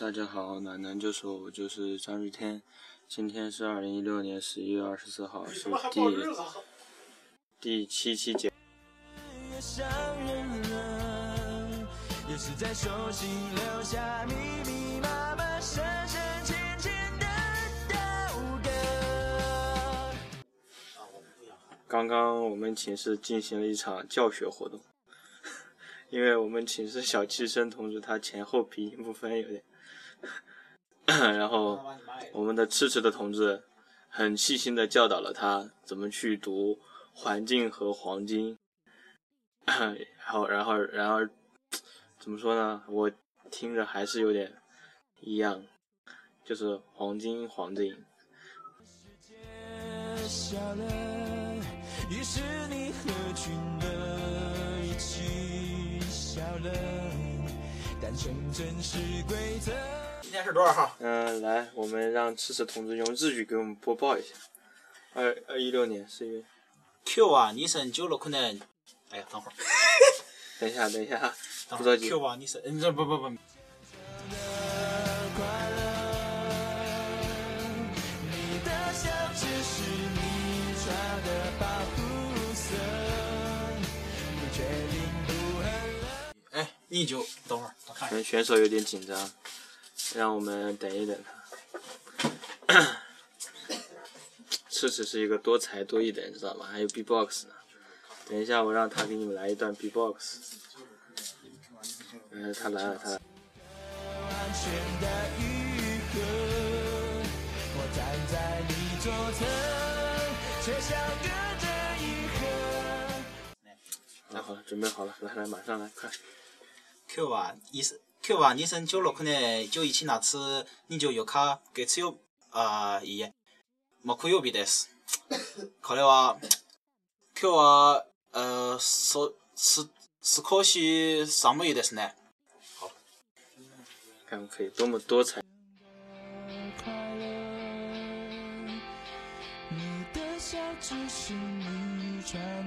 大家好，暖男就说我就是张日天，今天是二零一六年十一月二十四号，是第第七期节。刚刚我们寝室进行了一场教学活动，因为我们寝室小气生同志他前后鼻音不分有点。然后，我们的赤赤的同志很细心的教导了他怎么去读“环境”和“黄金”。然后，然后，然后，怎么说呢？我听着还是有点一样，就是“黄金”“黄金”。笑了，于是你和群鹅一起笑了，但成真是规则今天是多少号？嗯，来，我们让赤赤同志用日语给我们播报一下。二二一六年四月。Q 啊，你生九了可能。哎呀，等会儿。等一下，等一下，不着急。Q 啊，你生，嗯，这不不不。哎，你就等会儿，我看。选选手有点紧张。让我们等一等他。赤赤是一个多才多艺的人，知道吗？还有 B-box 呢。等一下，我让他给你们来一段 B-box。嗯，他来了，他。来，好了，准备好了，来来，马上来，快。Q 啊，医生。Q は2016年11月24日月曜あいいえ木曜日です。これは今日は、えそす少し寒いですね。看可以多么多彩。看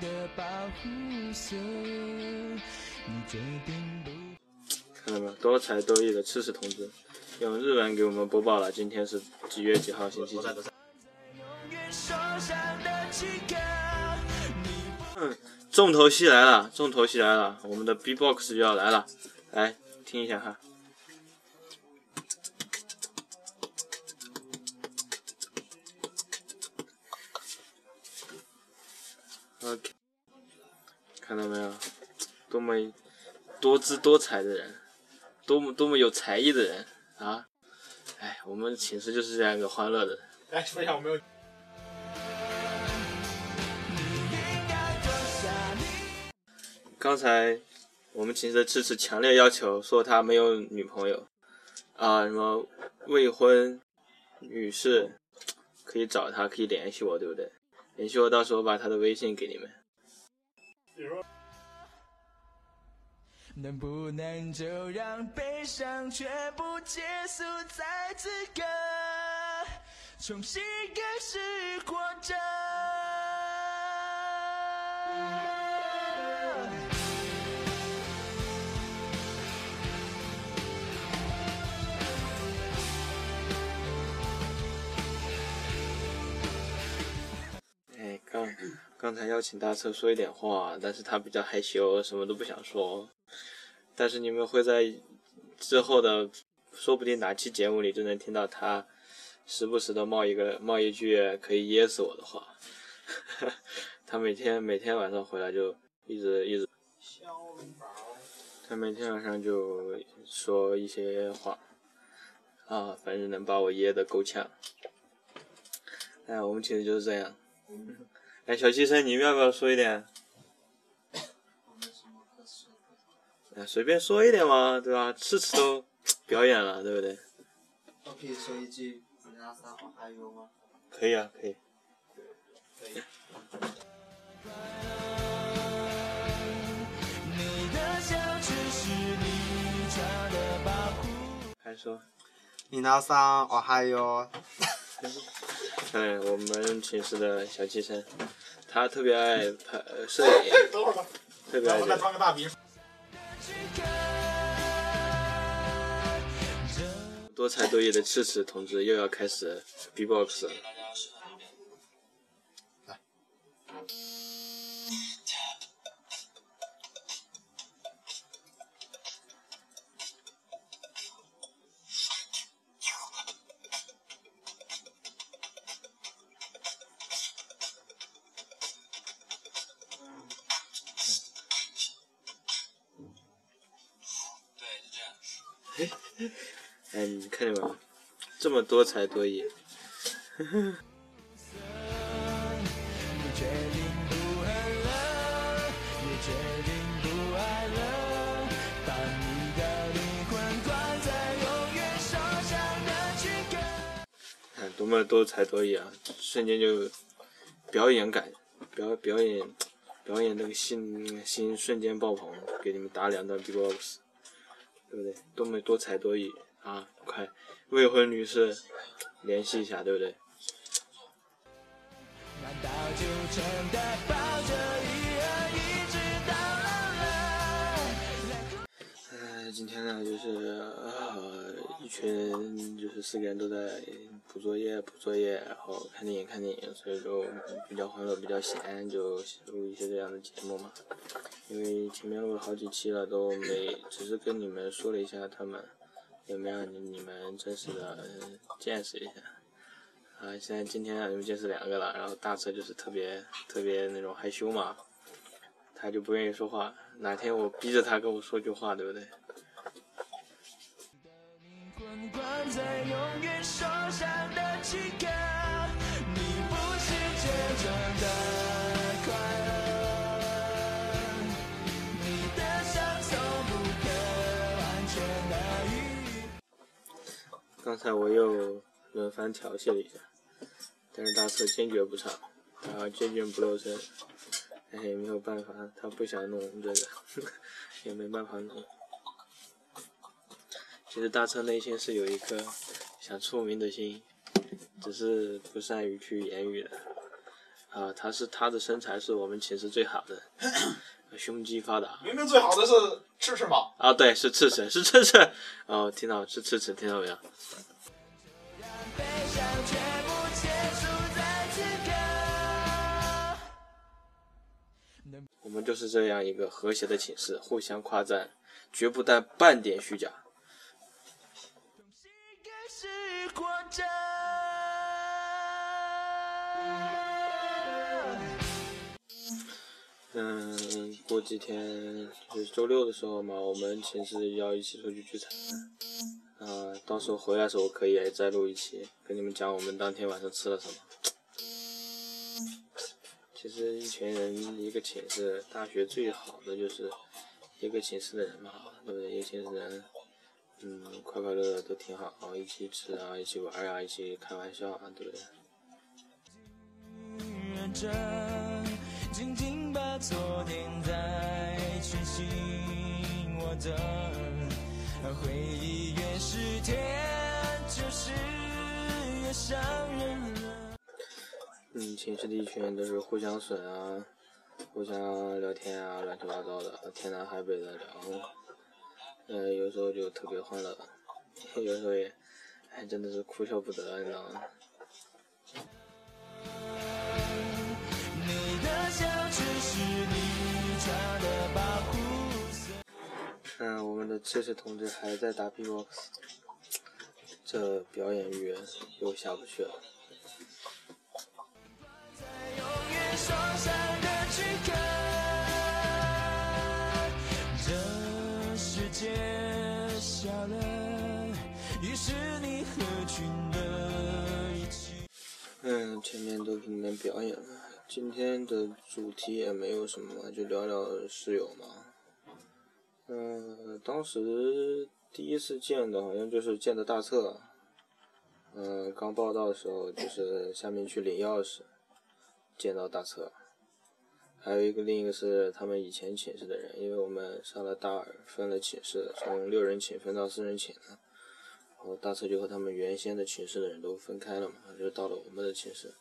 到没有， 多才多艺的赤赤同志，用日文给我们播报了今天是几月几号星期几。嗯，重头戏来了，重头戏来了，我们的 B-box 就要来了，来听一下哈。OK，看到没有，多么多姿多彩的人。多么多么有才艺的人啊！哎，我们寝室就是这样一个欢乐的。来说一下，我没有。刚才我们寝室的智齿强烈要求说他没有女朋友啊，什么未婚女士可以找他，可以联系我，对不对？联系我，到时候把他的微信给你们。能不能就让悲伤全部结束在此刻，重新开始活着。哎，刚刚才邀请大车说一点话，但是他比较害羞，什么都不想说。但是你们会在之后的，说不定哪期节目里就能听到他时不时的冒一个冒一句可以噎死我的话。他每天每天晚上回来就一直一直，他每天晚上就说一些话，啊，反正能把我噎得够呛。哎，我们寝室就是这样。哎，小七生，你们要不要说一点？随便说一点嘛，对吧？次次都表演了，对不对？我可以说一句“你那啥还有吗？”可以啊，可以。可以。还说。你那啥我还有。哎，我们寝室的小气生，他特别爱拍摄影，特别爱。多才多艺的赤赤同志又要开始 B-box 了。哎，你看见没有？这么多才多艺。看 多么多才多艺啊！瞬间就表演感，表表演表演那个心心瞬间爆棚，给你们打两段 B-box，对不对？多么多才多艺啊！快，未婚女士联系一下，对不对？今天呢，就是呃，一群就是四个人都在补作业，补作业，然后看电影，看电影，所以说比较欢乐，比较闲，就录一些这样的节目嘛。因为前面录了好几期了，都没，只是跟你们说了一下他们，也没让你你们真实的见识一下。啊，现在今天让你们见识两个了，然后大车就是特别特别那种害羞嘛，他就不愿意说话。哪天我逼着他跟我说句话，对不对？刚才我又轮番调戏了一下，但是大车坚决不唱，他坚决不露声。哎，没有办法，他不想弄这个，也没办法弄。其实大车内心是有一颗想出名的心，只是不善于去言语的。啊，他是他的身材是我们寝室最好的，胸肌发达。明明最好的是赤赤嘛。啊，对，是赤赤，是赤赤。哦，听到是赤赤，听到没有？我们就是这样一个和谐的寝室，互相夸赞，绝不带半点虚假。嗯，过几天就是周六的时候嘛，我们寝室要一起出去聚餐。啊，到时候回来的时候可以再录一期，跟你们讲我们当天晚上吃了什么。其实一群人一个寝室，大学最好的就是一个寝室的人嘛，对不对？一个寝室人，嗯，快快乐乐都挺好，一起吃啊，一起玩啊，一起开玩笑啊，对不对？嗯，寝室的一群人都是互相损啊，互相聊天啊，乱七八糟的，天南海北的聊。嗯，有时候就特别欢乐，有时候也，哎，真的是哭笑不得，你知道吗？嗯，我们的赤赤同志还在打 B-box，这表演欲又下不去了。嗯，前面都给你们表演了，今天的主题也没有什么，就聊聊室友嘛。嗯，当时第一次见的好像就是见的大策。嗯，刚报道的时候就是下面去领钥匙，见到大策。还有一个另一个是他们以前寝室的人，因为我们上了大二分了寝室，从六人寝分到四人寝了。然后大车就和他们原先的寝室的人都分开了嘛，就到了我们的寝室。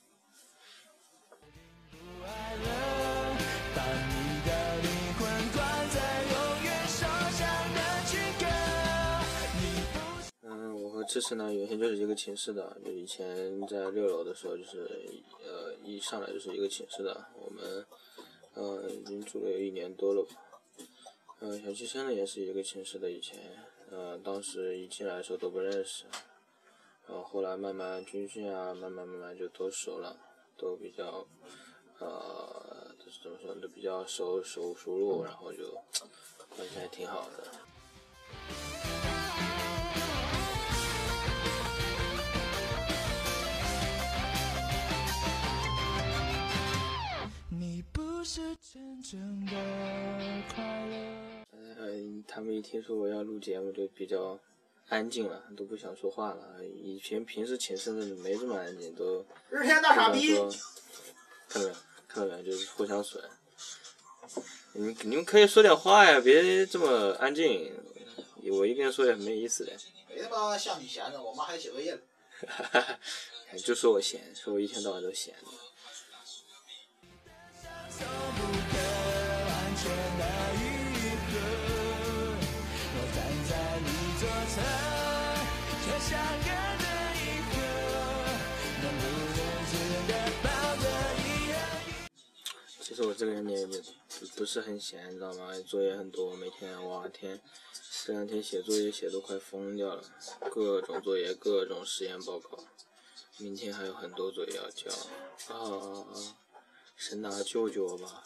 这次呢，原先就是一个寝室的，就以前在六楼的时候，就是呃一上来就是一个寝室的，我们呃已经住了有一年多了吧。呃，小七生呢也是一个寝室的，以前呃当时一进来的时候都不认识，然后后来慢慢军训啊，慢慢慢慢就都熟了，都比较呃就是怎么说都比较熟熟熟路，然后就关系还挺好的。不是真正的快乐。呃，他们一听说我要录节目，就比较安静了，都不想说话了。以前平时寝室的没这么安静，都日天大傻逼！看到没有？看到没有？就是互相损。你们你们可以说点话呀，别这么安静。我一个人说也没意思的。没他妈像你闲着，我妈还写作业呢。哎 就说我闲，说我一天到晚都闲的。这个人也也不不是很闲，你知道吗？作业很多，每天哇天，这两天写作业写都快疯掉了，各种作业，各种实验报告，明天还有很多作业要交啊！神呐，救救我吧！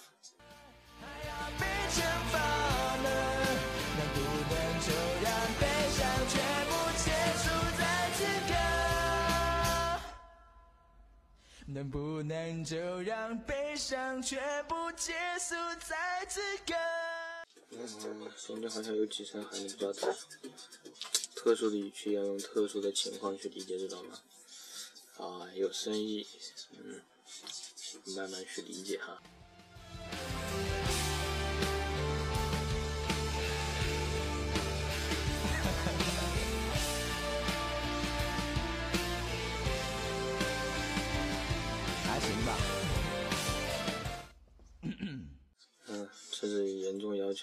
能不能就让悲伤全部结束在此刻？嗯，中间好像有几声喊的比较大，特殊的语气要用特殊的情况去理解，知道吗？啊，有深意，嗯，慢慢去理解哈。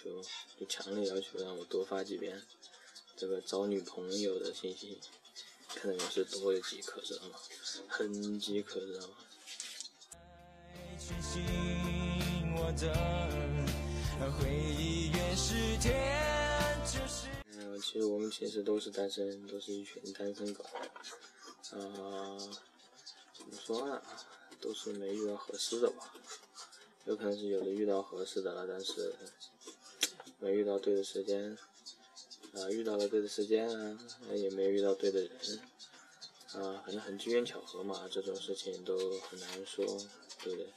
求，就强烈要求让我多发几遍这个找女朋友的信息，看到没有是多有饥渴，知道吗？很饥渴，知道吗？全心我的回忆越是甜，就是，其实我们寝室都是单身，都是一群单身狗。啊、怎么说呢？都是没遇到合适的吧。有可能是有的遇到合适的了，但是没遇到对的时间。啊、遇到了对的时间啊，也没遇到对的人。啊、反正很机缘巧合嘛，这种事情都很难说，对不对？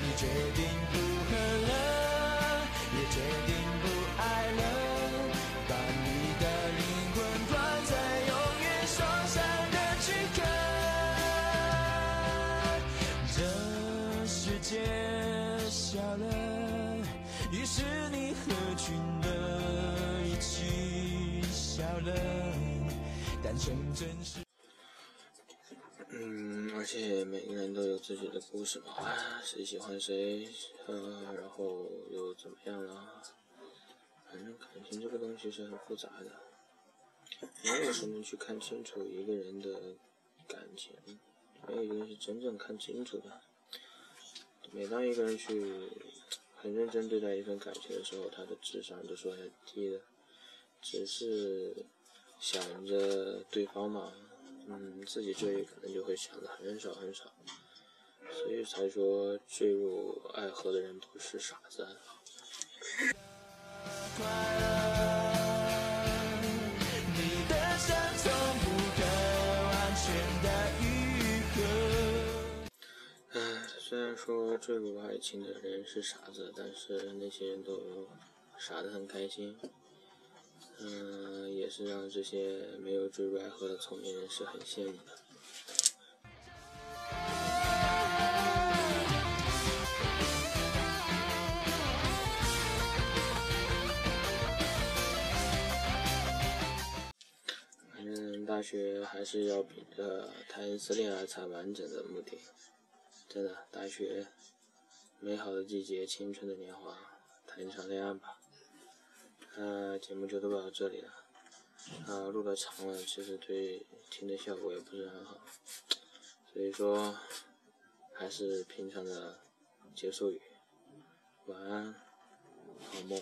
你决定不喝了，也决定嗯，而且每个人都有自己的故事嘛，谁喜欢谁，呃，然后又怎么样了？反正感情这个东西是很复杂的，没有谁能去看清楚一个人的感情，没有一个人是真正看清楚的。每当一个人去很认真对待一份感情的时候，他的智商都是很低的，只是想着对方嘛。嗯，自己这里可能就会想的很少很少，所以才说坠入爱河的人都是傻子。唉，虽然说坠入爱情的人是傻子，但是那些人都傻得很开心。嗯，也是让这些没有坠入爱河的聪明人是很羡慕的。反正大学还是要比呃谈一次恋爱才完整的目的。真的，大学美好的季节，青春的年华，谈一场恋爱吧。那节目就录到这里了。啊，录的长了，其实对听的效果也不是很好，所以说还是平常的结束语，晚安，好梦。